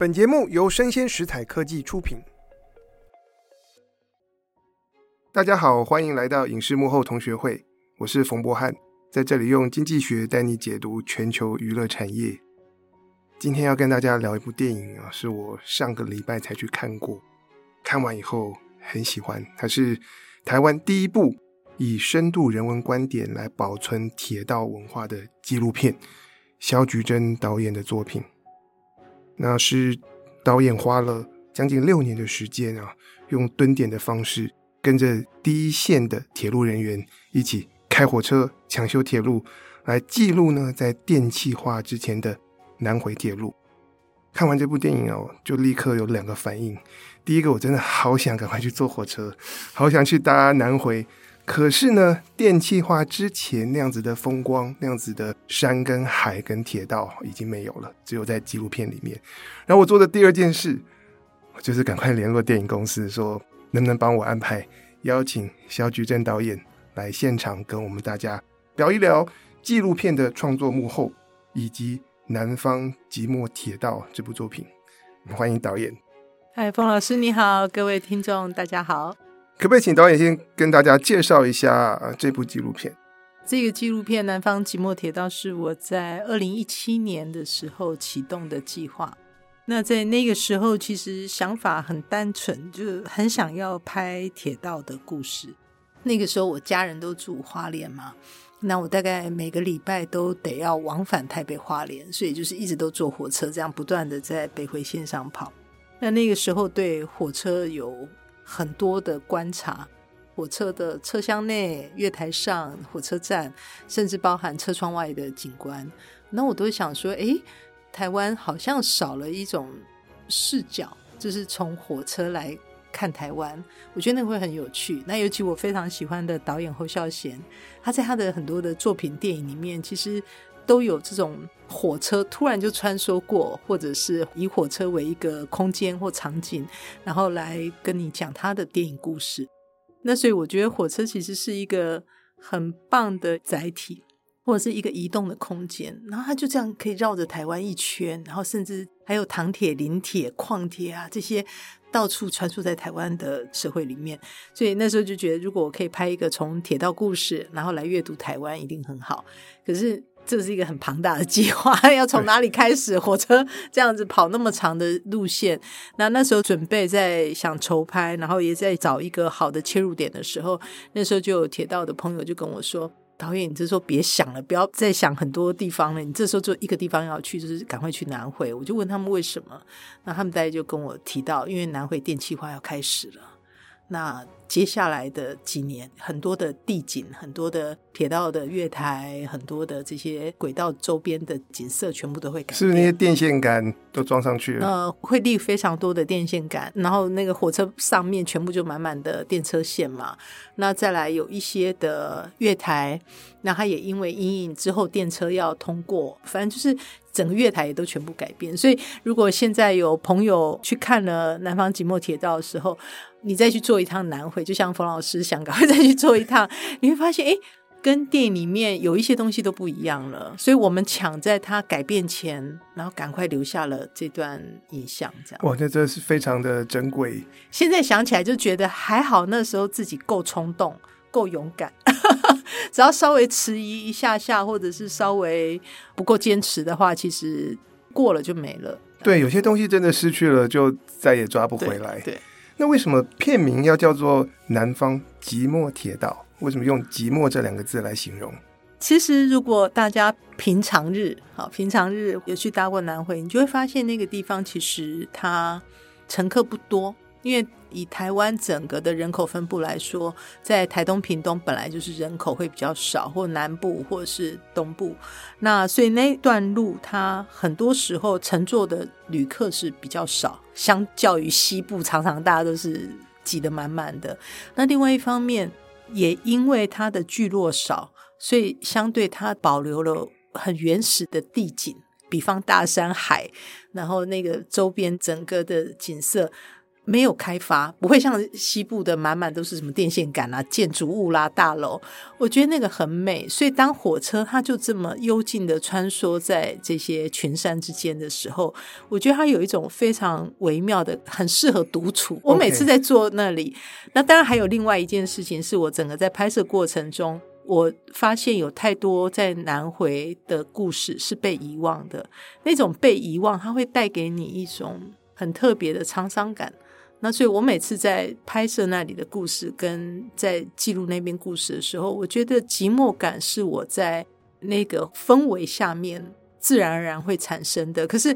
本节目由生鲜食材科技出品。大家好，欢迎来到影视幕后同学会，我是冯博翰，在这里用经济学带你解读全球娱乐产业。今天要跟大家聊一部电影啊，是我上个礼拜才去看过，看完以后很喜欢。它是台湾第一部以深度人文观点来保存铁道文化的纪录片，萧菊珍导演的作品。那是导演花了将近六年的时间啊，用蹲点的方式，跟着第一线的铁路人员一起开火车、抢修铁路，来记录呢在电气化之前的南回铁路。看完这部电影哦，就立刻有两个反应：第一个，我真的好想赶快去坐火车，好想去搭南回。可是呢，电气化之前那样子的风光，那样子的山跟海跟铁道已经没有了，只有在纪录片里面。然后我做的第二件事，就是赶快联络电影公司，说能不能帮我安排邀请萧菊贞导演来现场跟我们大家聊一聊纪录片的创作幕后，以及《南方寂寞铁道》这部作品。欢迎导演。嗨，冯老师你好，各位听众大家好。可不可以请导演先跟大家介绍一下这部纪录片？这个纪录片《南方寂寞铁道》是我在二零一七年的时候启动的计划。那在那个时候，其实想法很单纯，就很想要拍铁道的故事。那个时候我家人都住花莲嘛，那我大概每个礼拜都得要往返台北花莲，所以就是一直都坐火车，这样不断的在北回线上跑。那那个时候对火车有很多的观察，火车的车厢内、月台上、火车站，甚至包含车窗外的景观，那我都想说，诶，台湾好像少了一种视角，就是从火车来看台湾。我觉得那会很有趣。那尤其我非常喜欢的导演侯孝贤，他在他的很多的作品电影里面，其实。都有这种火车突然就穿梭过，或者是以火车为一个空间或场景，然后来跟你讲他的电影故事。那所以我觉得火车其实是一个很棒的载体，或者是一个移动的空间。然后它就这样可以绕着台湾一圈，然后甚至还有糖铁、林铁、矿铁啊这些到处穿梭在台湾的社会里面。所以那时候就觉得，如果我可以拍一个从铁道故事，然后来阅读台湾，一定很好。可是。这是一个很庞大的计划，要从哪里开始？火车这样子跑那么长的路线，那那时候准备在想筹拍，然后也在找一个好的切入点的时候，那时候就有铁道的朋友就跟我说：“导演，你这时候别想了，不要再想很多地方了，你这时候就一个地方要去，就是赶快去南回。”我就问他们为什么，那他们大家就跟我提到，因为南回电气化要开始了。那接下来的几年，很多的地景，很多的铁道的月台，很多的这些轨道周边的景色，全部都会改变。是那些电线杆都装上去了？呃，会立非常多的电线杆，然后那个火车上面全部就满满的电车线嘛。那再来有一些的月台，那它也因为阴影之后电车要通过，反正就是整个月台也都全部改变。所以如果现在有朋友去看了《南方即墨铁道》的时候，你再去坐一趟南回，就像冯老师想赶快再去做一趟，你会发现，哎，跟电影里面有一些东西都不一样了。所以我们抢在它改变前，然后赶快留下了这段影像，这样。哇，那真的是非常的珍贵。现在想起来就觉得还好，那时候自己够冲动，够勇敢。只要稍微迟疑一下下，或者是稍微不够坚持的话，其实过了就没了。对，有些东西真的失去了，就再也抓不回来。对。对那为什么片名要叫做《南方即墨铁道》？为什么用“即墨”这两个字来形容？其实，如果大家平常日好，平常日有去搭过南回，你就会发现那个地方其实它乘客不多，因为。以台湾整个的人口分布来说，在台东、屏东本来就是人口会比较少，或南部或是东部，那所以那段路它很多时候乘坐的旅客是比较少，相较于西部，常常大家都是挤得满满的。那另外一方面，也因为它的聚落少，所以相对它保留了很原始的地景，比方大山、海，然后那个周边整个的景色。没有开发，不会像西部的满满都是什么电线杆啊、建筑物啦、大楼。我觉得那个很美，所以当火车它就这么幽静的穿梭在这些群山之间的时候，我觉得它有一种非常微妙的，很适合独处。我每次在坐那里，那当然还有另外一件事情，是我整个在拍摄过程中，我发现有太多在南回的故事是被遗忘的，那种被遗忘，它会带给你一种很特别的沧桑感。那所以，我每次在拍摄那里的故事，跟在记录那边故事的时候，我觉得寂寞感是我在那个氛围下面自然而然会产生的。可是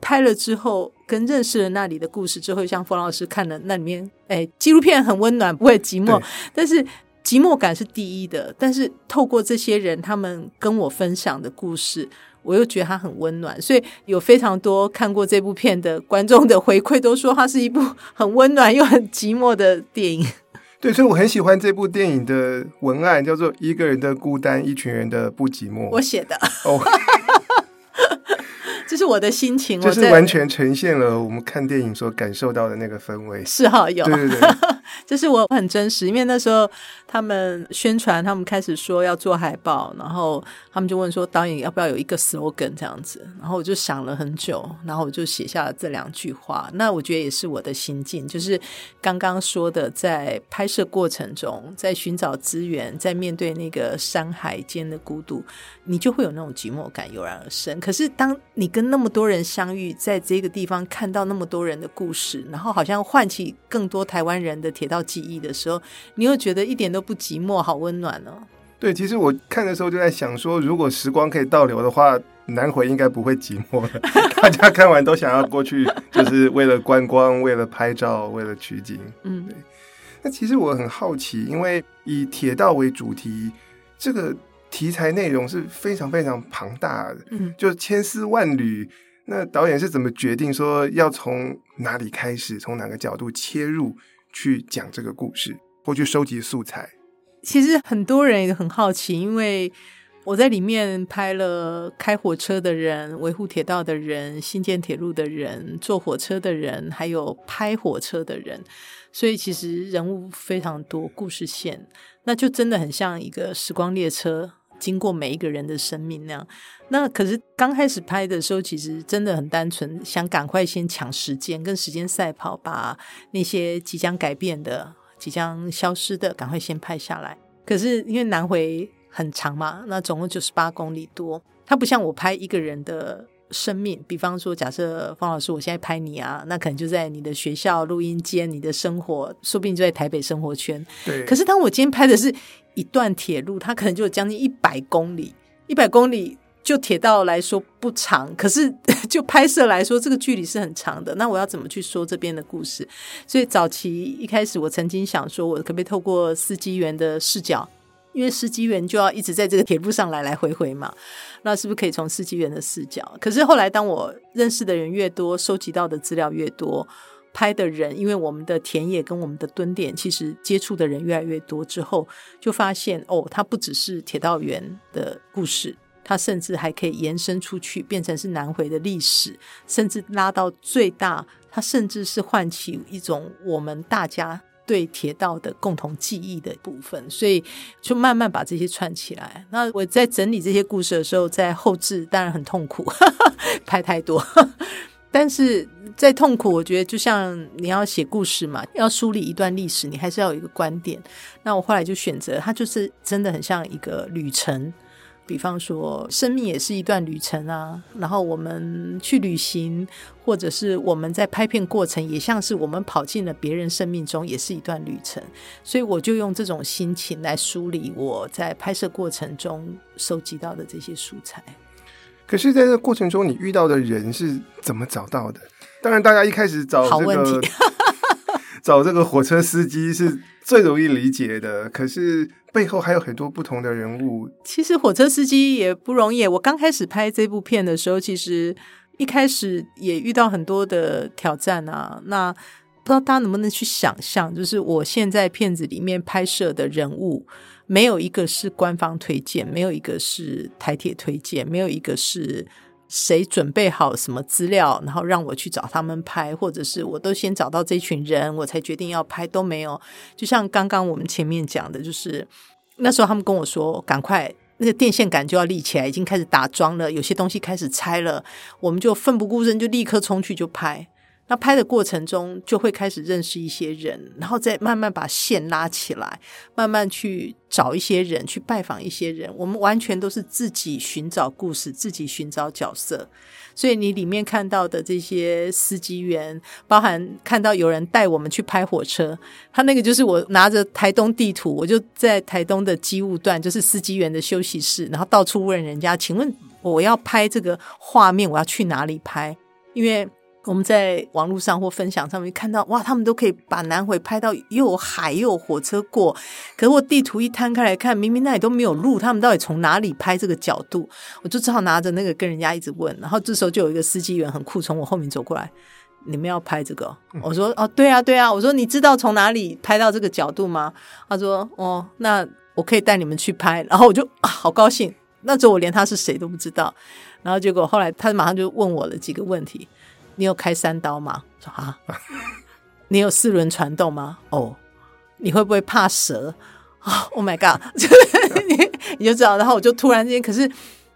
拍了之后，跟认识了那里的故事之后，像冯老师看了那里面，哎，纪录片很温暖，不会寂寞，但是寂寞感是第一的。但是透过这些人，他们跟我分享的故事。我又觉得它很温暖，所以有非常多看过这部片的观众的回馈，都说它是一部很温暖又很寂寞的电影。对，所以我很喜欢这部电影的文案，叫做《一个人的孤单，一群人的不寂寞》。我写的哦。这是我的心情，就是完全呈现了我们看电影所感受到的那个氛围。是哈，有对对对，这是我很真实，因为那时候他们宣传，他们开始说要做海报，然后他们就问说导演要不要有一个 slogan 这样子，然后我就想了很久，然后我就写下了这两句话。那我觉得也是我的心境，就是刚刚说的，在拍摄过程中，在寻找资源，在面对那个山海间的孤独，你就会有那种寂寞感油然而生。可是当你跟那么多人相遇，在这个地方看到那么多人的故事，然后好像唤起更多台湾人的铁道记忆的时候，你又觉得一点都不寂寞，好温暖哦。对，其实我看的时候就在想说，如果时光可以倒流的话，南回应该不会寂寞了。大家看完都想要过去，就是为了观光，为了拍照，为了取景。嗯，对。那其实我很好奇，因为以铁道为主题，这个。题材内容是非常非常庞大的，嗯，就千丝万缕。那导演是怎么决定说要从哪里开始，从哪个角度切入去讲这个故事，或去收集素材？其实很多人也很好奇，因为我在里面拍了开火车的人、维护铁道的人、新建铁路的人、坐火车的人，还有拍火车的人，所以其实人物非常多，故事线，那就真的很像一个时光列车。经过每一个人的生命那样，那可是刚开始拍的时候，其实真的很单纯，想赶快先抢时间，跟时间赛跑，把那些即将改变的、即将消失的，赶快先拍下来。可是因为南回很长嘛，那总共九十八公里多，它不像我拍一个人的生命。比方说，假设方老师，我现在拍你啊，那可能就在你的学校、录音间，你的生活，说不定就在台北生活圈。对。可是当我今天拍的是。一段铁路，它可能就有将近一百公里。一百公里就铁道来说不长，可是就拍摄来说，这个距离是很长的。那我要怎么去说这边的故事？所以早期一开始，我曾经想说，我可不可以透过司机员的视角？因为司机员就要一直在这个铁路上来来回回嘛。那是不是可以从司机员的视角？可是后来，当我认识的人越多，收集到的资料越多。拍的人，因为我们的田野跟我们的蹲点，其实接触的人越来越多之后，就发现哦，它不只是铁道员的故事，它甚至还可以延伸出去，变成是南回的历史，甚至拉到最大，它甚至是唤起一种我们大家对铁道的共同记忆的部分，所以就慢慢把这些串起来。那我在整理这些故事的时候，在后制当然很痛苦，拍太多。但是在痛苦，我觉得就像你要写故事嘛，要梳理一段历史，你还是要有一个观点。那我后来就选择，它就是真的很像一个旅程。比方说，生命也是一段旅程啊。然后我们去旅行，或者是我们在拍片过程，也像是我们跑进了别人生命中，也是一段旅程。所以我就用这种心情来梳理我在拍摄过程中收集到的这些素材。可是，在这个过程中，你遇到的人是怎么找到的？当然，大家一开始找这个找这个火车司机是最容易理解的。可是背后还有很多不同的人物。其实火车司机也不容易。我刚开始拍这部片的时候，其实一开始也遇到很多的挑战啊。那不知道大家能不能去想象，就是我现在片子里面拍摄的人物。没有一个是官方推荐，没有一个是台铁推荐，没有一个是谁准备好什么资料，然后让我去找他们拍，或者是我都先找到这群人，我才决定要拍，都没有。就像刚刚我们前面讲的，就是那时候他们跟我说，赶快那个电线杆就要立起来，已经开始打桩了，有些东西开始拆了，我们就奋不顾身就立刻冲去就拍。那拍的过程中，就会开始认识一些人，然后再慢慢把线拉起来，慢慢去找一些人，去拜访一些人。我们完全都是自己寻找故事，自己寻找角色。所以你里面看到的这些司机员，包含看到有人带我们去拍火车，他那个就是我拿着台东地图，我就在台东的机务段，就是司机员的休息室，然后到处问人家，请问我要拍这个画面，我要去哪里拍？因为我们在网络上或分享上面看到，哇，他们都可以把南回拍到又有海又有火车过。可是我地图一摊开来看，明明那里都没有路，他们到底从哪里拍这个角度？我就只好拿着那个跟人家一直问。然后这时候就有一个司机员很酷，从我后面走过来：“你们要拍这个？”我说：“哦，对啊，对啊。”我说：“你知道从哪里拍到这个角度吗？”他说：“哦，那我可以带你们去拍。”然后我就啊，好高兴。那时候我连他是谁都不知道。然后结果后来他马上就问我了几个问题。你有开三刀吗？说啊，你有四轮传动吗？哦，你会不会怕蛇？哦，Oh my god！你 你就知道，然后我就突然间，可是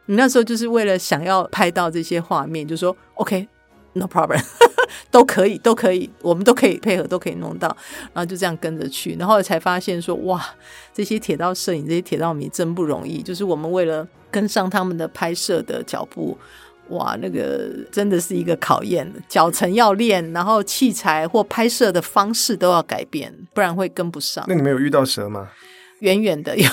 你那时候就是为了想要拍到这些画面，就说 OK，no problem，都可以，都可以，我们都可以配合，都可以弄到，然后就这样跟着去，然后才发现说哇，这些铁道摄影，这些铁道迷真不容易，就是我们为了跟上他们的拍摄的脚步。哇，那个真的是一个考验，脚程要练，然后器材或拍摄的方式都要改变，不然会跟不上。那你没有遇到蛇吗？远远的有，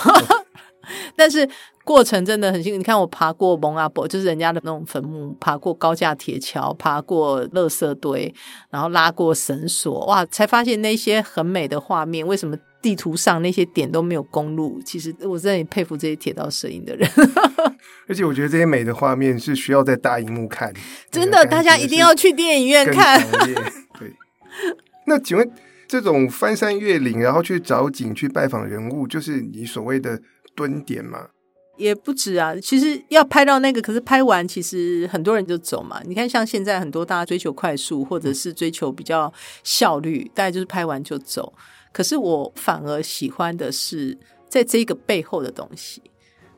但是过程真的很辛苦。你看，我爬过蒙阿伯，就是人家的那种坟墓，爬过高架铁桥，爬过垃圾堆，然后拉过绳索，哇，才发现那些很美的画面。为什么地图上那些点都没有公路？其实我真的很佩服这些铁道摄影的人。而且我觉得这些美的画面是需要在大荧幕看，真的，大家一定要去电影院看。对，那请问这种翻山越岭，然后去找景、去拜访人物，就是你所谓的蹲点吗？也不止啊，其实要拍到那个，可是拍完其实很多人就走嘛。你看，像现在很多大家追求快速，或者是追求比较效率，大家就是拍完就走。可是我反而喜欢的是在这个背后的东西。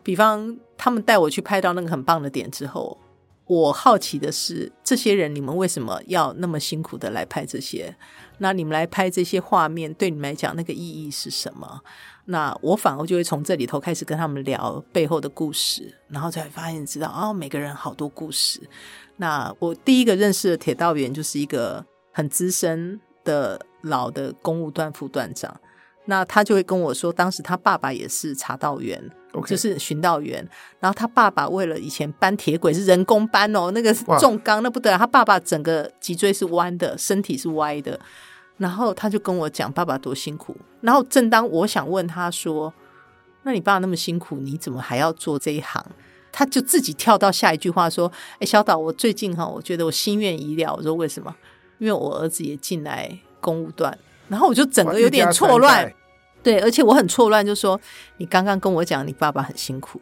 比方，他们带我去拍到那个很棒的点之后，我好奇的是，这些人你们为什么要那么辛苦的来拍这些？那你们来拍这些画面，对你们来讲那个意义是什么？那我反而就会从这里头开始跟他们聊背后的故事，然后才发现知道哦，每个人好多故事。那我第一个认识的铁道员就是一个很资深的老的公务段副段长。那他就会跟我说，当时他爸爸也是查道员.就是巡道员。然后他爸爸为了以前搬铁轨是人工搬哦，那个重钢那不得了。他爸爸整个脊椎是弯的，身体是歪的。然后他就跟我讲爸爸多辛苦。然后正当我想问他说：“那你爸爸那么辛苦，你怎么还要做这一行？”他就自己跳到下一句话说：“哎，小岛，我最近哈，我觉得我心愿已了。”我说：“为什么？因为我儿子也进来公务段。”然后我就整个有点错乱。对，而且我很错乱，就说你刚刚跟我讲你爸爸很辛苦，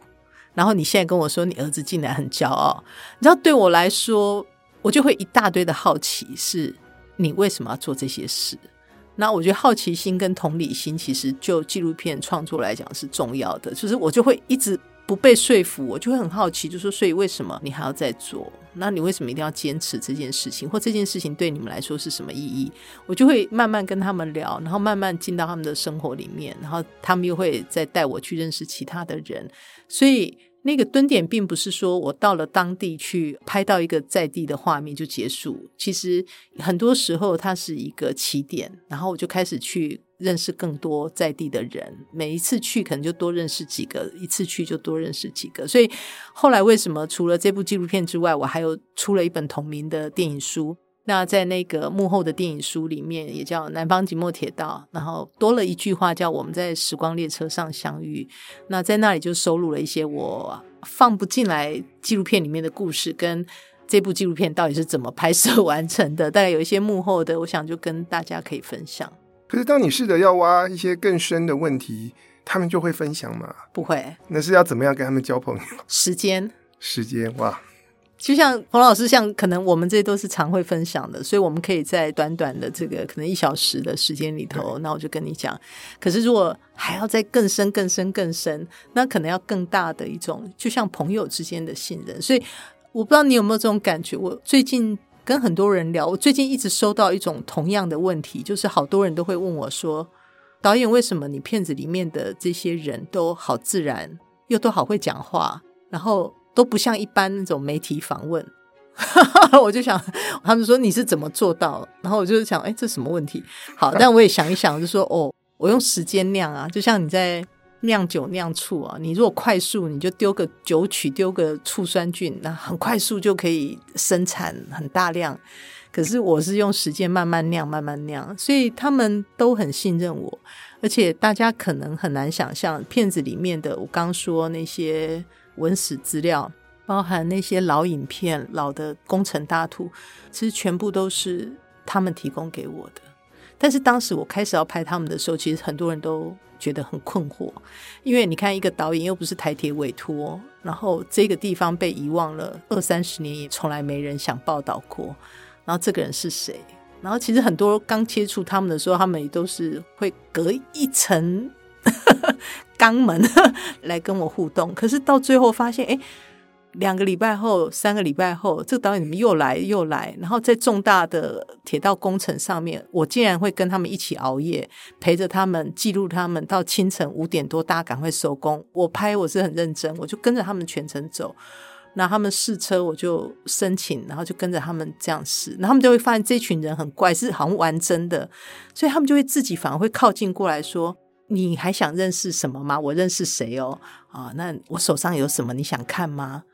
然后你现在跟我说你儿子进来很骄傲，你知道对我来说，我就会一大堆的好奇，是你为什么要做这些事？那我觉得好奇心跟同理心，其实就纪录片创作来讲是重要的，就是我就会一直。不被说服，我就会很好奇，就说，所以为什么你还要再做？那你为什么一定要坚持这件事情？或这件事情对你们来说是什么意义？我就会慢慢跟他们聊，然后慢慢进到他们的生活里面，然后他们又会再带我去认识其他的人，所以。那个蹲点并不是说我到了当地去拍到一个在地的画面就结束，其实很多时候它是一个起点，然后我就开始去认识更多在地的人，每一次去可能就多认识几个，一次去就多认识几个，所以后来为什么除了这部纪录片之外，我还有出了一本同名的电影书。那在那个幕后的电影书里面，也叫《南方寂寞铁道》，然后多了一句话叫“我们在时光列车上相遇”。那在那里就收录了一些我放不进来纪录片里面的故事，跟这部纪录片到底是怎么拍摄完成的，大概有一些幕后的，我想就跟大家可以分享。可是当你试着要挖一些更深的问题，他们就会分享吗？不会。那是要怎么样跟他们交朋友？时间，时间，哇！就像冯老师，像可能我们这些都是常会分享的，所以我们可以在短短的这个可能一小时的时间里头，那我就跟你讲。可是如果还要再更深、更深、更深，那可能要更大的一种，就像朋友之间的信任。所以我不知道你有没有这种感觉。我最近跟很多人聊，我最近一直收到一种同样的问题，就是好多人都会问我说：“导演，为什么你片子里面的这些人都好自然，又都好会讲话，然后？”都不像一般那种媒体访问，我就想，他们说你是怎么做到？然后我就是想，哎，这什么问题？好，但我也想一想，就说，哦，我用时间量啊，就像你在酿酒酿醋啊，你如果快速，你就丢个酒曲，丢个醋酸菌，那很快速就可以生产很大量。可是我是用时间慢慢酿，慢慢酿，所以他们都很信任我，而且大家可能很难想象片子里面的我刚说那些。文史资料，包含那些老影片、老的工程大图，其实全部都是他们提供给我的。但是当时我开始要拍他们的时候，其实很多人都觉得很困惑，因为你看，一个导演又不是台铁委托，然后这个地方被遗忘了二三十年，也从来没人想报道过。然后这个人是谁？然后其实很多刚接触他们的时候，他们也都是会隔一层。肛门 来跟我互动，可是到最后发现，哎，两个礼拜后、三个礼拜后，这个导演怎么又来又来？然后在重大的铁道工程上面，我竟然会跟他们一起熬夜，陪着他们记录他们到清晨五点多，大家赶快收工。我拍我是很认真，我就跟着他们全程走。那他们试车，我就申请，然后就跟着他们这样试。然后他们就会发现这群人很怪，是好像玩真的，所以他们就会自己反而会靠近过来说。你还想认识什么吗？我认识谁哦？啊，那我手上有什么？你想看吗？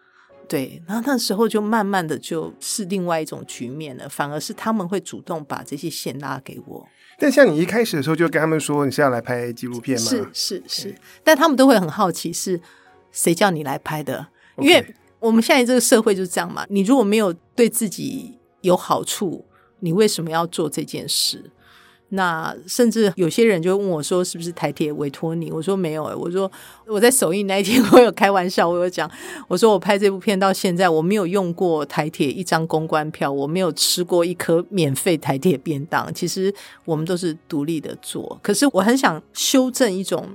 对，然后那时候就慢慢的就是另外一种局面了，反而是他们会主动把这些线拉给我。但像你一开始的时候就跟他们说你是要来拍纪录片吗？是是是，但他们都会很好奇是谁叫你来拍的.因为我们现在这个社会就是这样嘛。你如果没有对自己有好处，你为什么要做这件事？那甚至有些人就问我说：“是不是台铁委托你？”我说：“没有。”，我说我在首映那一天，我有开玩笑，我有讲，我说我拍这部片到现在，我没有用过台铁一张公关票，我没有吃过一颗免费台铁便当。其实我们都是独立的做。可是我很想修正一种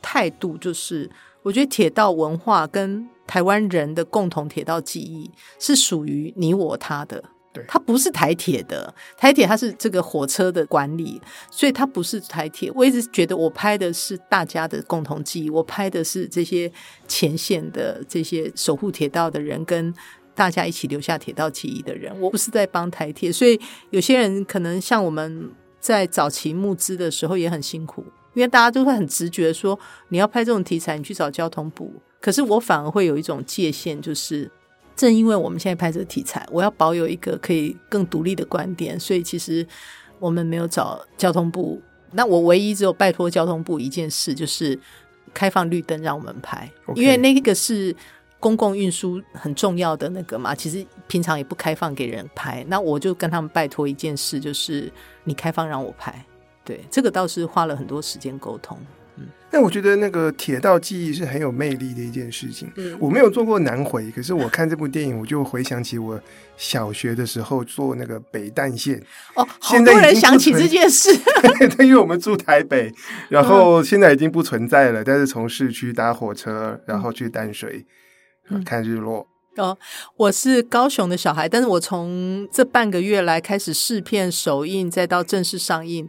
态度，就是我觉得铁道文化跟台湾人的共同铁道记忆是属于你我他的。它不是台铁的，台铁它是这个火车的管理，所以它不是台铁。我一直觉得我拍的是大家的共同记忆，我拍的是这些前线的这些守护铁道的人，跟大家一起留下铁道记忆的人。我不是在帮台铁，所以有些人可能像我们在早期募资的时候也很辛苦，因为大家都会很直觉说，你要拍这种题材，你去找交通部。可是我反而会有一种界限，就是。正因为我们现在拍这个题材，我要保有一个可以更独立的观点，所以其实我们没有找交通部。那我唯一只有拜托交通部一件事，就是开放绿灯让我们拍.因为那个是公共运输很重要的那个嘛。其实平常也不开放给人拍，那我就跟他们拜托一件事，就是你开放让我拍。对，这个倒是花了很多时间沟通。但我觉得那个铁道记忆是很有魅力的一件事情。嗯，我没有做过南回，可是我看这部电影，我就回想起我小学的时候坐那个北淡线。哦，好多人想起这件事。对，因为我们住台北，然后现在已经不存在了。但是从市区搭火车，然后去淡水，嗯，看日落。哦，我是高雄的小孩，但是我从这半个月来开始试片、首映，再到正式上映，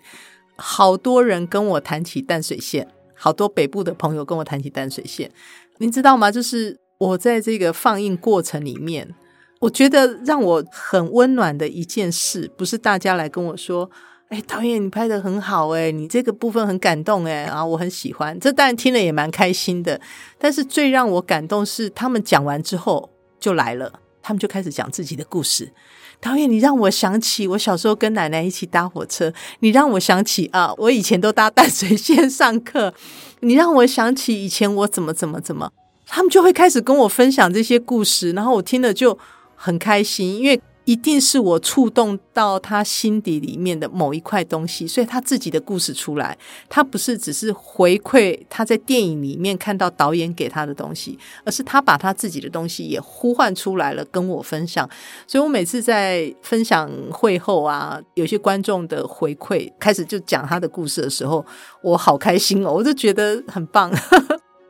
好多人跟我谈起淡水线。好多北部的朋友跟我谈起淡水线，您知道吗？就是我在这个放映过程里面，我觉得让我很温暖的一件事，不是大家来跟我说：“哎，导演你拍得很好，哎，你这个部分很感动，哎，啊，我很喜欢。”这当然听了也蛮开心的。但是最让我感动是，他们讲完之后就来了，他们就开始讲自己的故事。导演，你让我想起我小时候跟奶奶一起搭火车，你让我想起啊，我以前都搭淡水线上课，你让我想起以前我怎么怎么怎么，他们就会开始跟我分享这些故事，然后我听了就很开心，因为一定是我触动到他心底里面的某一块东西，所以他自己的故事出来，他不是只是回馈他在电影里面看到导演给他的东西，而是他把他自己的东西也呼唤出来了，跟我分享。所以我每次在分享会后啊，有些观众的回馈开始就讲他的故事的时候，我好开心哦，我就觉得很棒。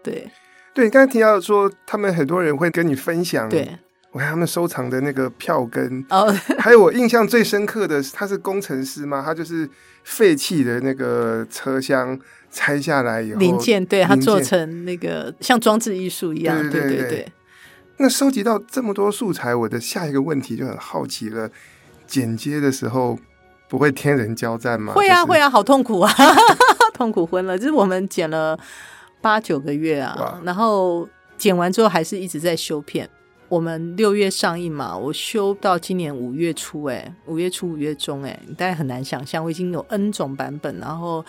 对，对，你刚才提到说，他们很多人会跟你分享，对。我看他们收藏的那个票根哦，还有我印象最深刻的是，他是工程师嘛，他就是废弃的那个车厢拆下来以后，零件对他做成那个像装置艺术一样，对对对，对，对。那收集到这么多素材，我的下一个问题就很好奇了：剪接的时候不会天人交战吗？会啊，会啊，好痛苦啊，痛苦昏了。就是我们剪了八九个月啊，然后剪完之后还是一直在修片。我们六月上映嘛，我修到今年五月初，哎，五月初五月中，哎，大家很难想象，我已经有 N 种版本，然后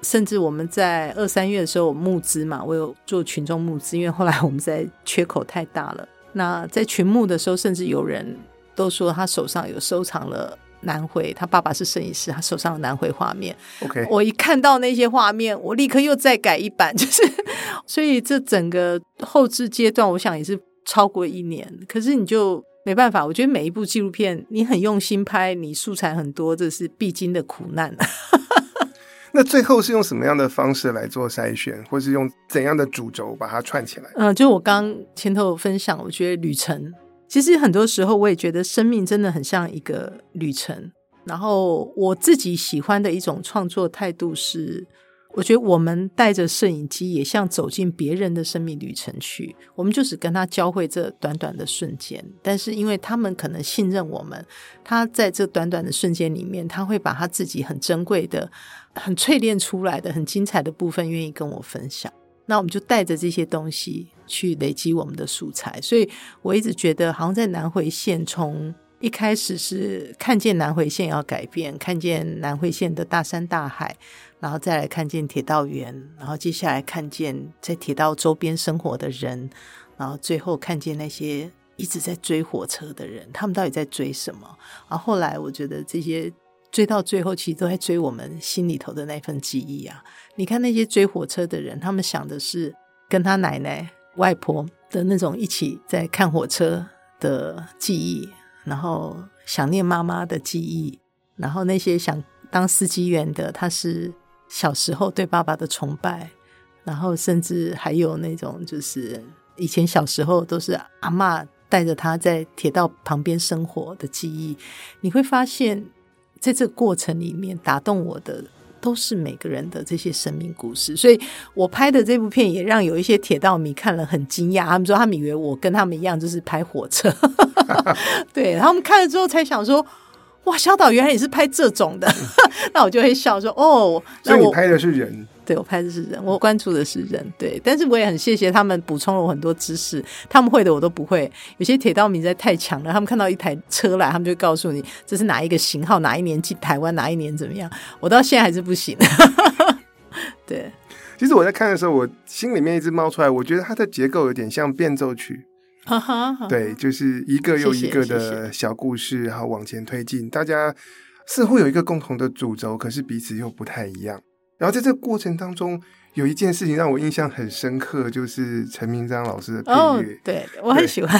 甚至我们在二三月的时候募资嘛，我有做群众募资，因为后来我们在缺口太大了。那在群募的时候，甚至有人都说他手上有收藏了南回，他爸爸是摄影师，他手上有南回画面。OK，我一看到那些画面，我立刻又再改一版，就是所以这整个后置阶段，我想也是。超过一年，可是你就没办法。我觉得每一部纪录片，你很用心拍，你素材很多，这是必经的苦难。那最后是用什么样的方式来做筛选，或是用怎样的主轴把它串起来？嗯，就我刚前头分享，我觉得旅程，其实很多时候我也觉得生命真的很像一个旅程。然后我自己喜欢的一种创作态度是。我觉得我们带着摄影机，也像走进别人的生命旅程去。我们就只跟他交汇这短短的瞬间，但是因为他们可能信任我们，他在这短短的瞬间里面，他会把他自己很珍贵的、很淬炼出来的、很精彩的部分，愿意跟我分享。那我们就带着这些东西去累积我们的素材。所以我一直觉得，好像在南回线，从一开始是看见南回线要改变，看见南回线的大山大海。然后再来看见铁道员，然后接下来看见在铁道周边生活的人，然后最后看见那些一直在追火车的人，他们到底在追什么？然后后来我觉得这些追到最后，其实都在追我们心里头的那份记忆啊！你看那些追火车的人，他们想的是跟他奶奶、外婆的那种一起在看火车的记忆，然后想念妈妈的记忆，然后那些想当司机员的，他是。小时候对爸爸的崇拜，然后甚至还有那种，就是以前小时候都是阿嬷带着他在铁道旁边生活的记忆。你会发现，在这个过程里面，打动我的都是每个人的这些生命故事。所以我拍的这部片也让有一些铁道迷看了很惊讶，他们说他们以为我跟他们一样，就是拍火车。对，他们看了之后才想说。哇，小岛原来也是拍这种的，那我就会笑说哦，所以你拍的是人，对，我拍的是人，我关注的是人，对，但是我也很谢谢他们补充了我很多知识，他们会的我都不会。有些铁道迷在太强了，他们看到一台车来，他们就告诉你这是哪一个型号，哪一年进台湾，哪一年怎么样，我到现在还是不行。对，其实我在看的时候，我心里面一直冒出来，我觉得它的结构有点像变奏曲。哈哈，对，就是一个又一个的小故事，然后往前推进。大家似乎有一个共同的主轴，可是彼此又不太一样。然后在这个过程当中，有一件事情让我印象很深刻，就是陈明章老师的配乐。哦，对，我很喜欢。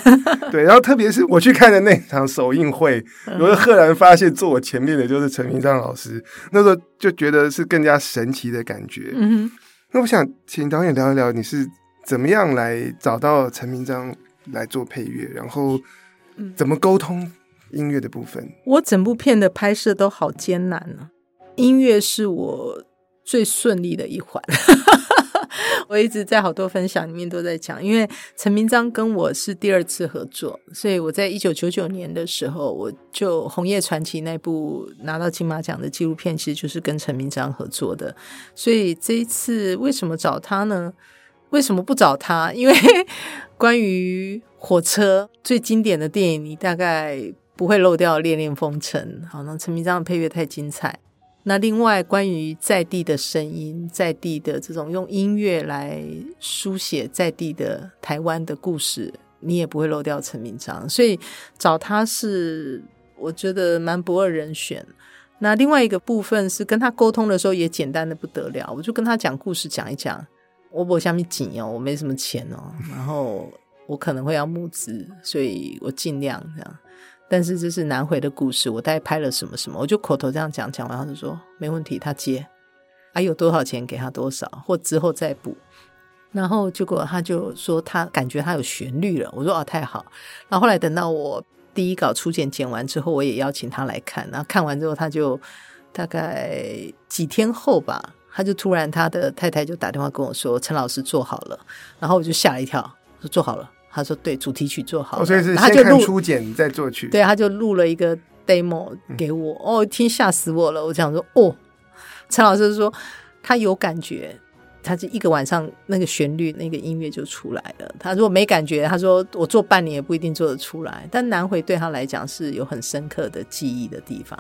对，对，然后特别是我去看的那场首映会，我就赫然发现坐我前面的就是陈明章老师。那时候就觉得是更加神奇的感觉。嗯哼。那我想请导演聊一聊，你是怎么样来找到陈明章？来做配乐，然后怎么沟通音乐的部分？我整部片的拍摄都好艰难啊！音乐是我最顺利的一环。我一直在好多分享里面都在讲，因为陈明章跟我是第二次合作，所以我在一九九九年的时候，我就《红叶传奇》那部拿到金马奖的纪录片，其实就是跟陈明章合作的。所以这一次为什么找他呢？为什么不找他？因为 关于火车最经典的电影，你大概不会漏掉《恋恋风尘》。好，那陈明章的配乐太精彩。那另外关于在地的声音，在地的这种用音乐来书写在地的台湾的故事，你也不会漏掉陈明章。所以找他是我觉得蛮不二人选。那另外一个部分是跟他沟通的时候也简单的不得了，我就跟他讲故事讲一讲。我不下面紧哦，我没什么钱哦，然后我可能会要募资，所以我尽量这样。但是这是南回的故事，我大概拍了什么什么，我就口头这样讲，讲完他就说没问题，他接。还、啊、有多少钱给他多少，或之后再补。然后结果他就说他感觉他有旋律了，我说哦太好。然后后来等到我第一稿初剪剪完之后，我也邀请他来看，然后看完之后他就大概几天后吧。他就突然，他的太太就打电话跟我说：“陈老师做好了。”然后我就吓了一跳，说：“做好了。”他说：“对，主题曲做好了。”所以是先看初剪再作曲。对，他就录了一个 demo 给我。嗯、哦，听吓死我了！我想说：“哦，陈老师说他有感觉。”他这一个晚上，那个旋律、那个音乐就出来了。他如果没感觉，他说我做半年也不一定做得出来。但南回对他来讲是有很深刻的记忆的地方，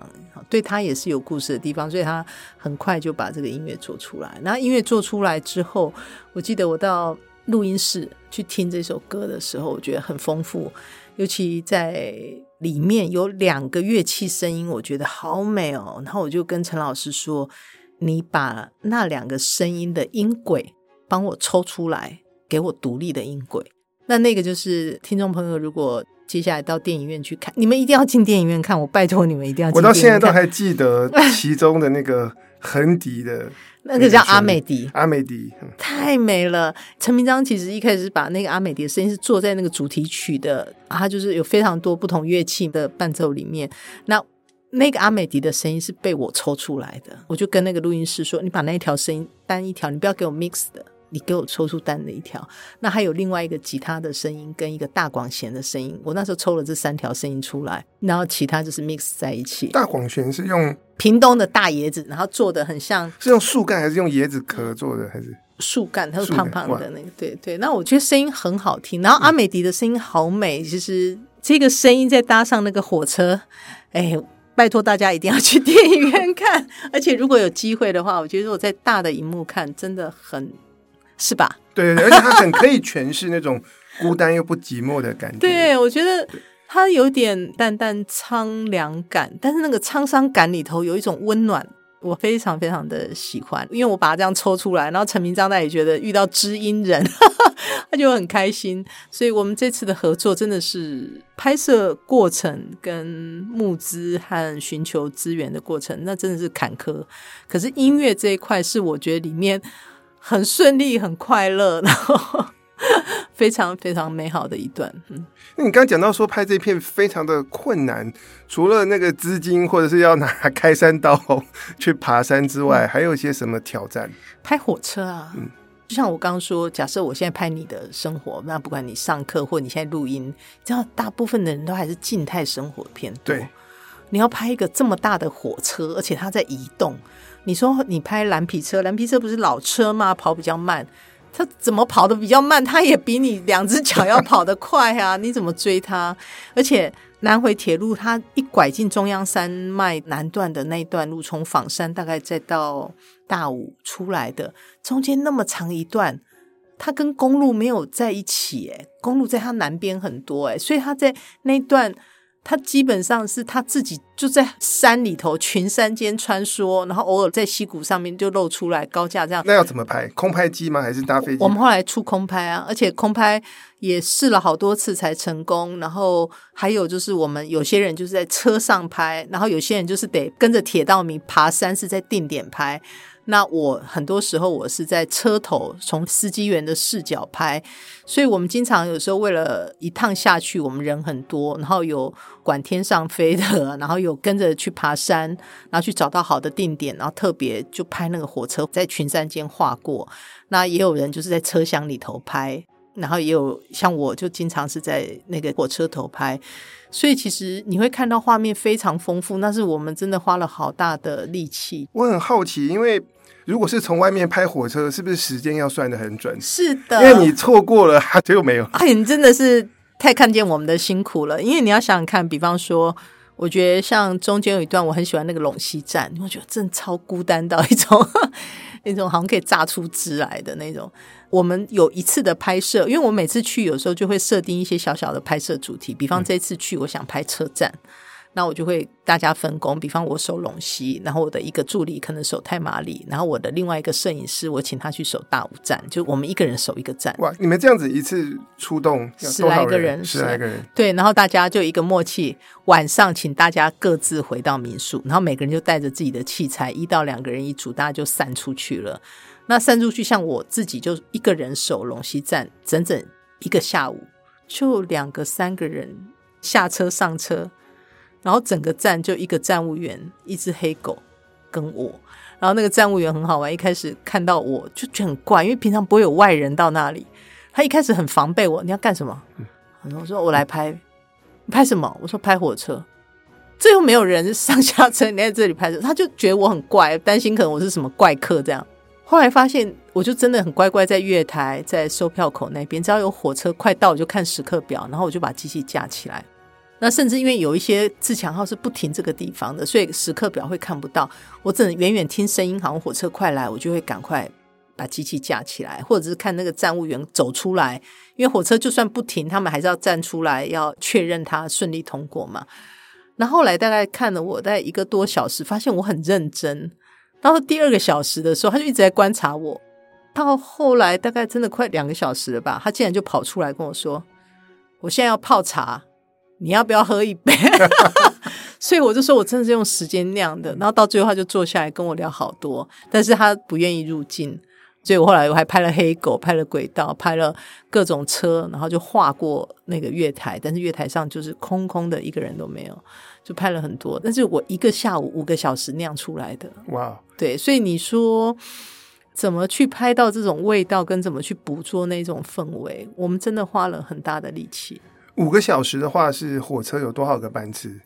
对他也是有故事的地方，所以他很快就把这个音乐做出来。那音乐做出来之后，我记得我到录音室去听这首歌的时候，我觉得很丰富，尤其在里面有两个乐器声音，我觉得好美哦。然后我就跟陈老师说。你把那两个声音的音轨帮我抽出来，给我独立的音轨。那那个就是听众朋友，如果接下来到电影院去看，你们一定要进电影院看。我拜托你们一定要进电影院看。我到现在都还记得其中的那个横笛的，那个叫阿美迪。阿美迪、嗯、太美了。陈明章其实一开始把那个阿美迪的声音是做在那个主题曲的，它就是有非常多不同乐器的伴奏里面。那那个阿美迪的声音是被我抽出来的，我就跟那个录音师说：“你把那一条声音单一条，你不要给我 mix 的，你给我抽出单的一条。那还有另外一个吉他的声音跟一个大广弦的声音，我那时候抽了这三条声音出来，然后其他就是 mix 在一起。大广弦是用屏东的大椰子，然后做的很像，是用树干还是用椰子壳做的？还是树干？它是胖胖的那个，对对。那我觉得声音很好听，然后阿美迪的声音好美，其实这个声音再搭上那个火车，哎。拜托大家一定要去电影院看，而且如果有机会的话，我觉得我在大的荧幕看真的很，是吧？对而且它很可以诠释那种孤单又不寂寞的感觉。对，我觉得它有点淡淡苍凉感，但是那个沧桑感里头有一种温暖。我非常非常的喜欢，因为我把它这样抽出来，然后陈明章他也觉得遇到知音人，他就很开心。所以，我们这次的合作真的是拍摄过程跟募资和寻求资源的过程，那真的是坎坷。可是音乐这一块是我觉得里面很顺利、很快乐，然后。非常非常美好的一段。嗯，那你刚刚讲到说拍这片非常的困难，除了那个资金或者是要拿开山刀去爬山之外，嗯、还有一些什么挑战？拍火车啊，嗯，就像我刚刚说，假设我现在拍你的生活，那不管你上课或你现在录音，你知道大部分的人都还是静态生活片多。对，你要拍一个这么大的火车，而且它在移动。你说你拍蓝皮车，蓝皮车不是老车吗？跑比较慢。他怎么跑得比较慢？他也比你两只脚要跑得快啊！你怎么追他？而且南回铁路，它一拐进中央山脉南段的那一段路，从枋山大概再到大武出来的中间那么长一段，它跟公路没有在一起，哎，公路在它南边很多，哎，所以它在那段。他基本上是他自己就在山里头群山间穿梭，然后偶尔在溪谷上面就露出来高架这样。那要怎么拍？空拍机吗？还是搭飞机？我们后来出空拍啊，而且空拍也试了好多次才成功。然后还有就是我们有些人就是在车上拍，然后有些人就是得跟着铁道迷爬山，是在定点拍。那我很多时候我是在车头，从司机员的视角拍，所以我们经常有时候为了一趟下去，我们人很多，然后有管天上飞的，然后有跟着去爬山，然后去找到好的定点，然后特别就拍那个火车在群山间划过。那也有人就是在车厢里头拍，然后也有像我就经常是在那个火车头拍，所以其实你会看到画面非常丰富，那是我们真的花了好大的力气。我很好奇，因为。如果是从外面拍火车，是不是时间要算的很准？是的，因为你错过了，它 就没有。哎，你真的是太看见我们的辛苦了。因为你要想想看，比方说，我觉得像中间有一段我很喜欢那个陇西站，我觉得真的超孤单到一种 那种好像可以榨出汁来的那种。我们有一次的拍摄，因为我每次去有时候就会设定一些小小的拍摄主题，比方这次去我想拍车站。那我就会大家分工，比方我守龙溪，然后我的一个助理可能守太麻里，然后我的另外一个摄影师，我请他去守大武站，就我们一个人守一个站。哇，你们这样子一次出动十来个人，十来个人，对，然后大家就一个默契，晚上请大家各自回到民宿，然后每个人就带着自己的器材，一到两个人一组，大家就散出去了。那散出去，像我自己就一个人守龙溪站，整整一个下午，就两个三个人下车上车，然后整个站就一个站务员，一只黑狗跟我。然后那个站务员很好玩，一开始看到我就觉得很怪，因为平常不会有外人到那里。他一开始很防备我，你要干什么？我说我来拍，拍什么？我说拍火车。这又没有人上下车，你在这里拍摄，他就觉得我很怪，担心可能我是什么怪客这样。后来发现，我就真的很乖乖在月台，在售票口那边，只要有火车快到，我就看时刻表，然后我就把机器架起来。那甚至因为有一些自强号是不停这个地方的，所以时刻表会看不到。我只能远远听声音，好像火车快来，我就会赶快把机器架起来，或者是看那个站务员走出来，因为火车就算不停，他们还是要站出来，要确认他顺利通过嘛。那后来大概看了我大概一个多小时，发现我很认真。然后第二个小时的时候，他就一直在观察我。到后来大概真的快两个小时了吧，他竟然就跑出来跟我说：“我现在要泡茶，你要不要喝一杯？” 所以我就说我真的是用时间酿的。然后到最后他就坐下来跟我聊好多，但是他不愿意入境。所以我后来我还拍了黑狗，拍了轨道，拍了各种车，然后就划过那个月台，但是月台上就是空空的，一个人都没有。就拍了很多，但是我一个下午五个小时酿出来的，哇对，所以你说怎么去拍到这种味道，跟怎么去捕捉那种氛围，我们真的花了很大的力气。五个小时的话，是火车有多少个班次？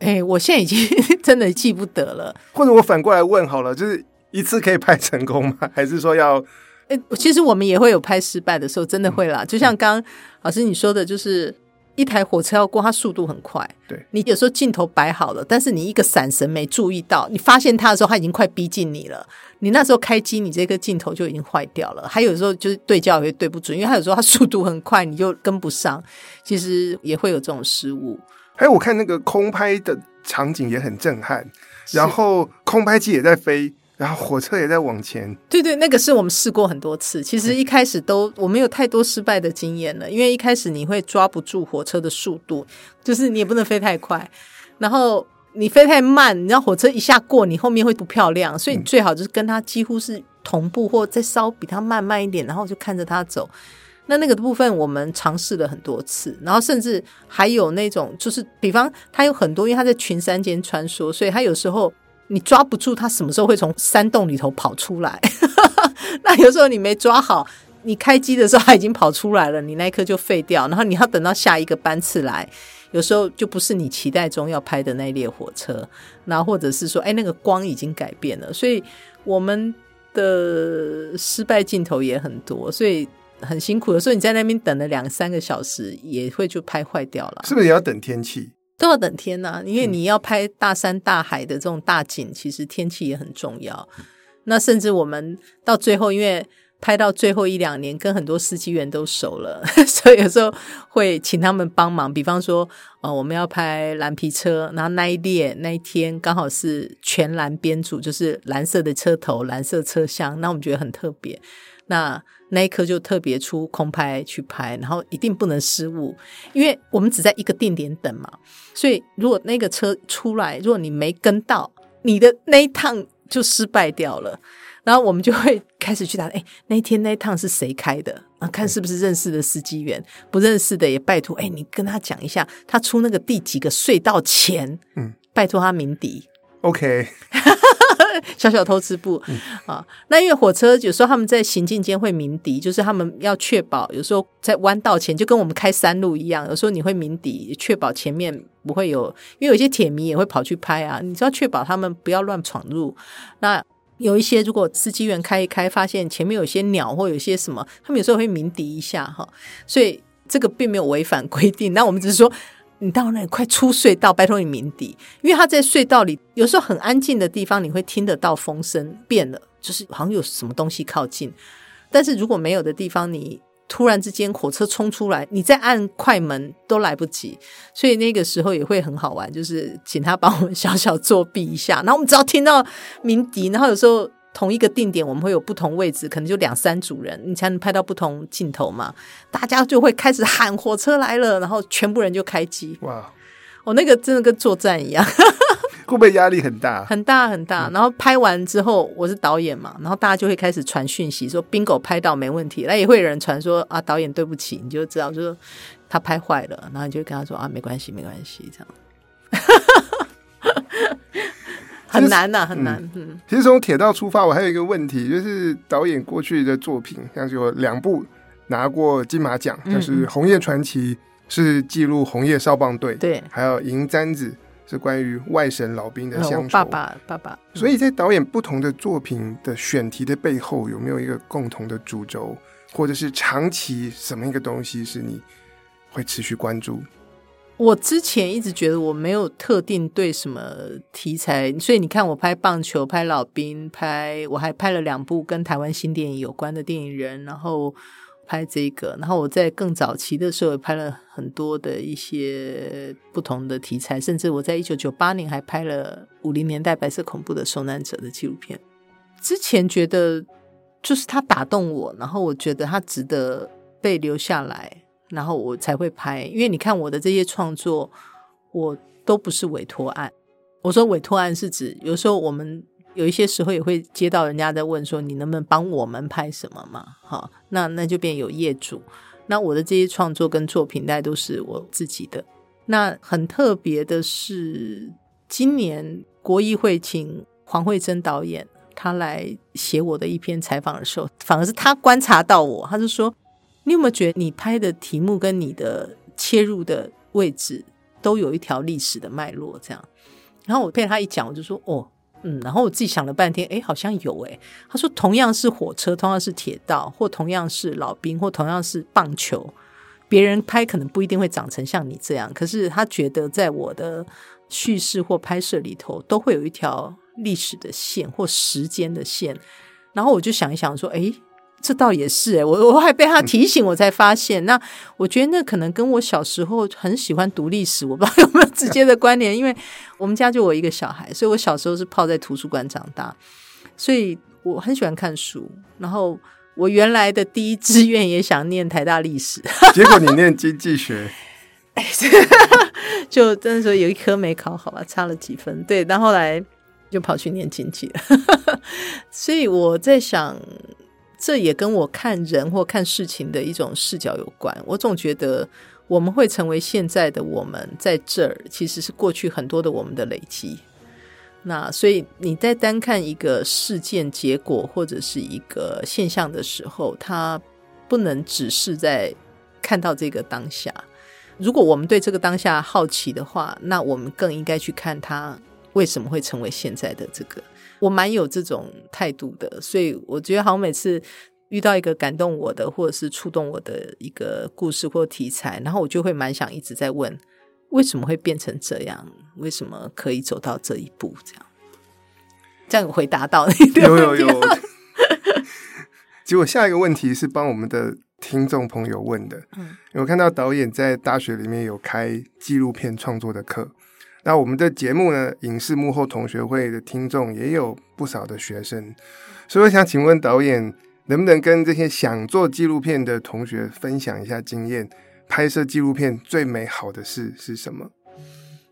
哎，我现在已经 真的记不得了。或者我反过来问好了，就是一次可以拍成功吗？还是说要？哎，其实我们也会有拍失败的时候，真的会啦。嗯、就像刚刚老师你说的，就是。一台火车要过，它速度很快。对，你有时候镜头摆好了，但是你一个闪神没注意到，你发现它的时候，它已经快逼近你了。你那时候开机，你这个镜头就已经坏掉了。还有时候就是对焦也会对不准，因为它有时候它速度很快，你就跟不上。其实也会有这种失误。还有我看那个空拍的场景也很震撼，然后空拍机也在飞。然后火车也在往前，对对，那个是我们试过很多次。其实一开始都我们有太多失败的经验了，因为一开始你会抓不住火车的速度，就是你也不能飞太快，然后你飞太慢，你让火车一下过，你后面会不漂亮，所以最好就是跟它几乎是同步，或再稍比它慢慢一点，然后就看着它走。那那个部分我们尝试了很多次，然后甚至还有那种就是，比方它有很多，因为它在群山间穿梭，所以它有时候。你抓不住它什么时候会从山洞里头跑出来？那有时候你没抓好，你开机的时候它已经跑出来了，你那一颗就废掉，然后你要等到下一个班次来，有时候就不是你期待中要拍的那列火车，那或者是说，哎，那个光已经改变了，所以我们的失败镜头也很多，所以很辛苦的。所以你在那边等了两三个小时，也会就拍坏掉了。是不是也要等天气？都要等天呐、啊，因为你要拍大山大海的这种大景，其实天气也很重要。那甚至我们到最后，因为拍到最后一两年，跟很多司机员都熟了，所以有时候会请他们帮忙。比方说，呃，我们要拍蓝皮车，然后那一列那一天刚好是全蓝编组，就是蓝色的车头、蓝色车厢，那我们觉得很特别。那那一刻就特别出空拍去拍，然后一定不能失误，因为我们只在一个定点等嘛。所以如果那个车出来，如果你没跟到，你的那一趟就失败掉了。然后我们就会 开始去打，哎，那一天那一趟是谁开的啊？看是不是认识的司机员，不认识的也拜托，哎，你跟他讲一下，他出那个第几个隧道前，嗯，拜托他鸣笛。OK。小小偷吃步、嗯、啊，那因为火车有时候他们在行进间会鸣笛，就是他们要确保有时候在弯道前就跟我们开山路一样，有时候你会鸣笛，确保前面不会有，因为有些铁迷也会跑去拍啊，你就要确保他们不要乱闯入。那有一些如果司机员开一开，发现前面有些鸟或有些什么，他们有时候会鸣笛一下哈，所以这个并没有违反规定，那我们只是说。你到那快出隧道，拜托你鸣笛，因为他在隧道里有时候很安静的地方，你会听得到风声变了，就是好像有什么东西靠近。但是如果没有的地方，你突然之间火车冲出来，你再按快门都来不及，所以那个时候也会很好玩，就是请他帮我们小小作弊一下。然后我们只要听到鸣笛，然后有时候同一个定点我们会有不同位置，可能就两三组人，你才能拍到不同镜头嘛。大家就会开始喊火车来了，然后全部人就开机。哇，我、哦、那个真的跟作战一样。会不会压力很大？很大很大。然后拍完之后，我是导演嘛，然后大家就会开始传讯息说 bingo 拍到没问题。那也会有人传说啊，导演对不起，你就知道就说他拍坏了，然后你就跟他说啊，没关系没关系，这样。很难呐、啊，很难。嗯，其实从铁道出发，我还有一个问题，就是导演过去的作品，像是有两部拿过金马奖，就是《红叶传奇》是记录红叶少棒队，对，还有《银簪子》。是关于外省老兵的乡愁。爸爸，爸爸。所以在导演不同的作品的选题的背后，有没有一个共同的主轴，或者是长期什么一个东西是你会持续关注？我之前一直觉得我没有特定对什么题材，所以你看我拍棒球、拍老兵、拍我还拍了两部跟台湾新电影有关的电影人，然后。拍这个，然后我在更早期的时候也拍了很多的一些不同的题材，甚至我在一九九八年还拍了五零年代白色恐怖的受难者的纪录片。之前觉得就是他打动我，然后我觉得他值得被留下来，然后我才会拍。因为你看我的这些创作，我都不是委托案。我说委托案是指有时候我们。有一些时候也会接到人家在问说，你能不能帮我们拍什么嘛？好，那那就变有业主。那我的这些创作跟作品，大概都是我自己的。那很特别的是，今年国艺会请黄慧贞导演他来写我的一篇采访的时候，反而是他观察到我，他就说：“你有没有觉得你拍的题目跟你的切入的位置都有一条历史的脉络？”这样，然后我被他一讲，我就说：“哦。”嗯，然后我自己想了半天，哎，好像有哎。他说，同样是火车，同样是铁道，或同样是老兵，或同样是棒球，别人拍可能不一定会长成像你这样。可是他觉得，在我的叙事或拍摄里头，都会有一条历史的线或时间的线。然后我就想一想，说，哎。这倒也是诶，我我还被他提醒，我才发现。那我觉得那可能跟我小时候很喜欢读历史，我不知道有没有直接的关联。因为我们家就我一个小孩，所以我小时候是泡在图书馆长大，所以我很喜欢看书。然后我原来的第一志愿也想念台大历史，结果你念经济学，就那时候有一科没考好吧，差了几分。对，然后后来就跑去念经济了。所以我在想。这也跟我看人或看事情的一种视角有关。我总觉得我们会成为现在的我们，在这儿其实是过去很多的我们的累积。那所以你在单看一个事件结果或者是一个现象的时候，它不能只是在看到这个当下。如果我们对这个当下好奇的话，那我们更应该去看它为什么会成为现在的这个。我蛮有这种态度的，所以我觉得好像每次遇到一个感动我的或者是触动我的一个故事或题材，然后我就会蛮想一直在问，为什么会变成这样？为什么可以走到这一步？这样，这样回答到你有有有。结果 下一个问题是帮我们的听众朋友问的，嗯，我看到导演在大学里面有开纪录片创作的课。那我们的节目呢，影视幕后同学会的听众也有不少的学生，所以我想请问导演，能不能跟这些想做纪录片的同学分享一下经验？拍摄纪录片最美好的事是什么？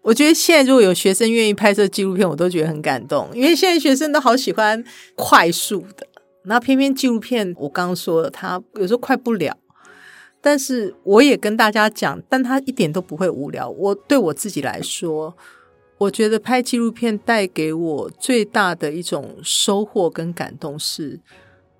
我觉得现在如果有学生愿意拍摄纪录片，我都觉得很感动，因为现在学生都好喜欢快速的，那偏偏纪录片，我刚刚说了，它有时候快不了。但是我也跟大家讲，但他一点都不会无聊。我对我自己来说，我觉得拍纪录片带给我最大的一种收获跟感动是，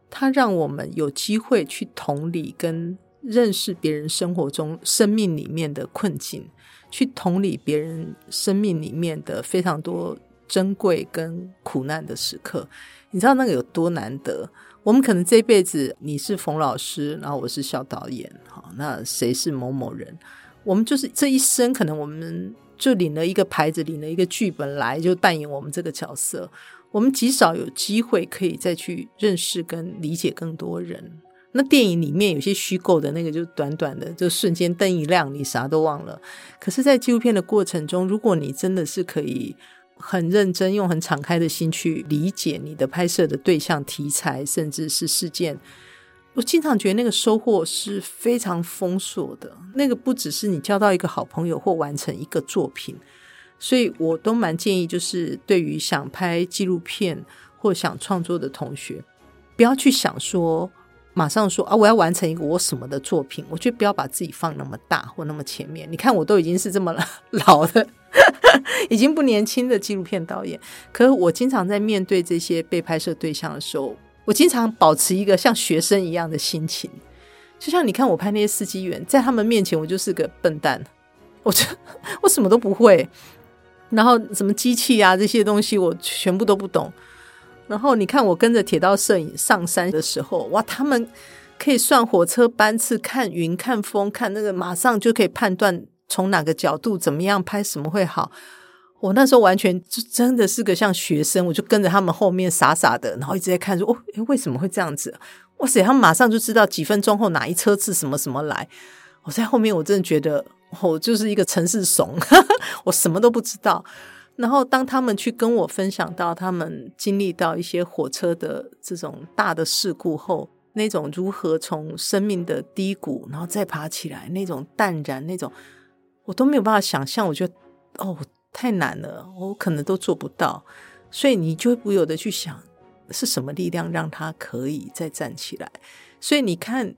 它让我们有机会去同理跟认识别人生活中生命里面的困境，去同理别人生命里面的非常多珍贵跟苦难的时刻。你知道那个有多难得？我们可能这辈子你是冯老师，然后我是小导演，好，那谁是某某人？我们就是这一生，可能我们就领了一个牌子，领了一个剧本来，就扮演我们这个角色。我们极少有机会可以再去认识跟理解更多人。那电影里面有些虚构的那个，就短短的，就瞬间灯一亮，你啥都忘了。可是，在纪录片的过程中，如果你真的是可以很认真，用很敞开的心去理解你的拍摄的对象、题材，甚至是事件，我经常觉得那个收获是非常丰硕的。那个不只是你交到一个好朋友或完成一个作品，所以我都蛮建议，就是对于想拍纪录片或想创作的同学，不要去想说。马上说啊！我要完成一个我什么的作品？我觉得不要把自己放那么大或那么前面。你看，我都已经是这么 老的，已经不年轻的纪录片导演。可是我经常在面对这些被拍摄对象的时候，我经常保持一个像学生一样的心情。就像你看，我拍那些司机员，在他们面前，我就是个笨蛋。我就 我什么都不会，然后什么机器啊这些东西，我全部都不懂。然后你看，我跟着铁道摄影上山的时候，哇，他们可以算火车班次，看云、看风、看那个，马上就可以判断从哪个角度怎么样拍什么会好。我那时候完全就真的是个像学生，我就跟着他们后面傻傻的，然后一直在看说，哦，为什么会这样子？哇塞，他们马上就知道几分钟后哪一车次什么什么来。我在后面，我真的觉得我就是一个城市怂，我什么都不知道。然后，当他们去跟我分享到他们经历到一些火车的这种大的事故后，那种如何从生命的低谷，然后再爬起来，那种淡然，那种我都没有办法想象。我觉得哦，太难了，我可能都做不到。所以你就不由得去想，是什么力量让他可以再站起来？所以你看，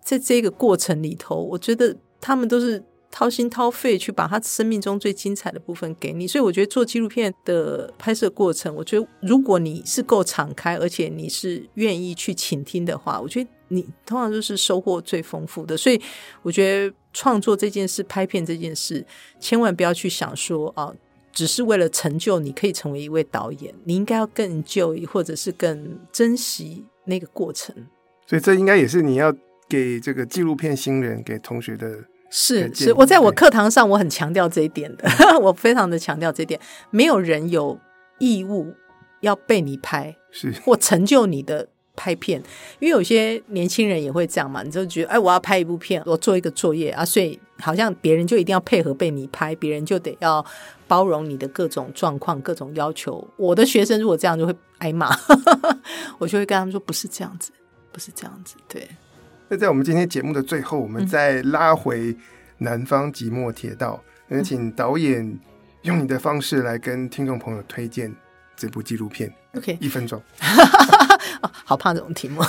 在这个过程里头，我觉得他们都是。掏心掏肺去把他生命中最精彩的部分给你，所以我觉得做纪录片的拍摄过程，我觉得如果你是够敞开，而且你是愿意去倾听的话，我觉得你通常都是收获最丰富的。所以我觉得创作这件事、拍片这件事，千万不要去想说啊，只是为了成就你可以成为一位导演，你应该要更就或者是更珍惜那个过程。所以这应该也是你要给这个纪录片新人给同学的。是是，我在我课堂上我很强调这一点的，我非常的强调这一点，没有人有义务要被你拍，是。或成就你的拍片，因为有些年轻人也会这样嘛，你就觉得哎，我要拍一部片，我做一个作业啊，所以好像别人就一定要配合被你拍，别人就得要包容你的各种状况、各种要求。我的学生如果这样就会挨骂，我就会跟他们说，不是这样子，不是这样子，对。那在我们今天节目的最后，我们再拉回南方即墨铁道，能、嗯、请导演用你的方式来跟听众朋友推荐这部纪录片。OK，一分钟。好怕这种题目。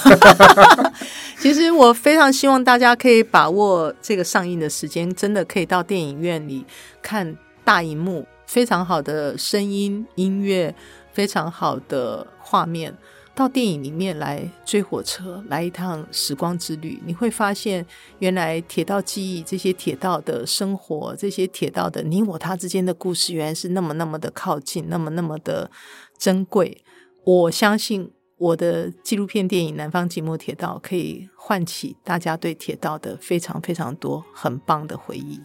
其实我非常希望大家可以把握这个上映的时间，真的可以到电影院里看大荧幕，非常好的声音、音乐，非常好的画面。到电影里面来追火车，来一趟时光之旅，你会发现，原来铁道记忆、这些铁道的生活、这些铁道的你我他之间的故事，原来是那么那么的靠近，那么那么的珍贵。我相信我的纪录片电影《南方寂寞铁道》可以唤起大家对铁道的非常非常多很棒的回忆。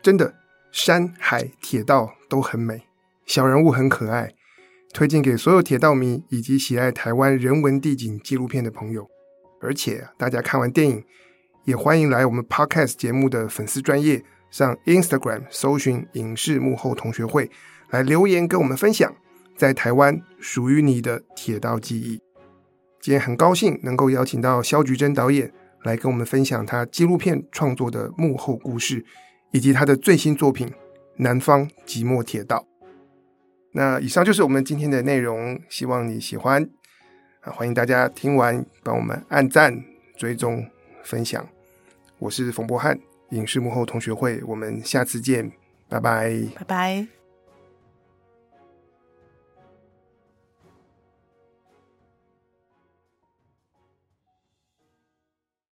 真的，山海铁道都很美，小人物很可爱。推荐给所有铁道迷以及喜爱台湾人文地景纪录片的朋友，而且大家看完电影也欢迎来我们 Podcast 节目的粉丝专业上 Instagram 搜寻“影视幕后同学会”来留言跟我们分享在台湾属于你的铁道记忆。今天很高兴能够邀请到萧菊珍导演来跟我们分享他纪录片创作的幕后故事，以及他的最新作品《南方寂寞铁道》。那以上就是我们今天的内容，希望你喜欢啊！欢迎大家听完帮我们按赞、追踪、分享。我是冯博翰，影视幕后同学会，我们下次见，拜拜，拜拜。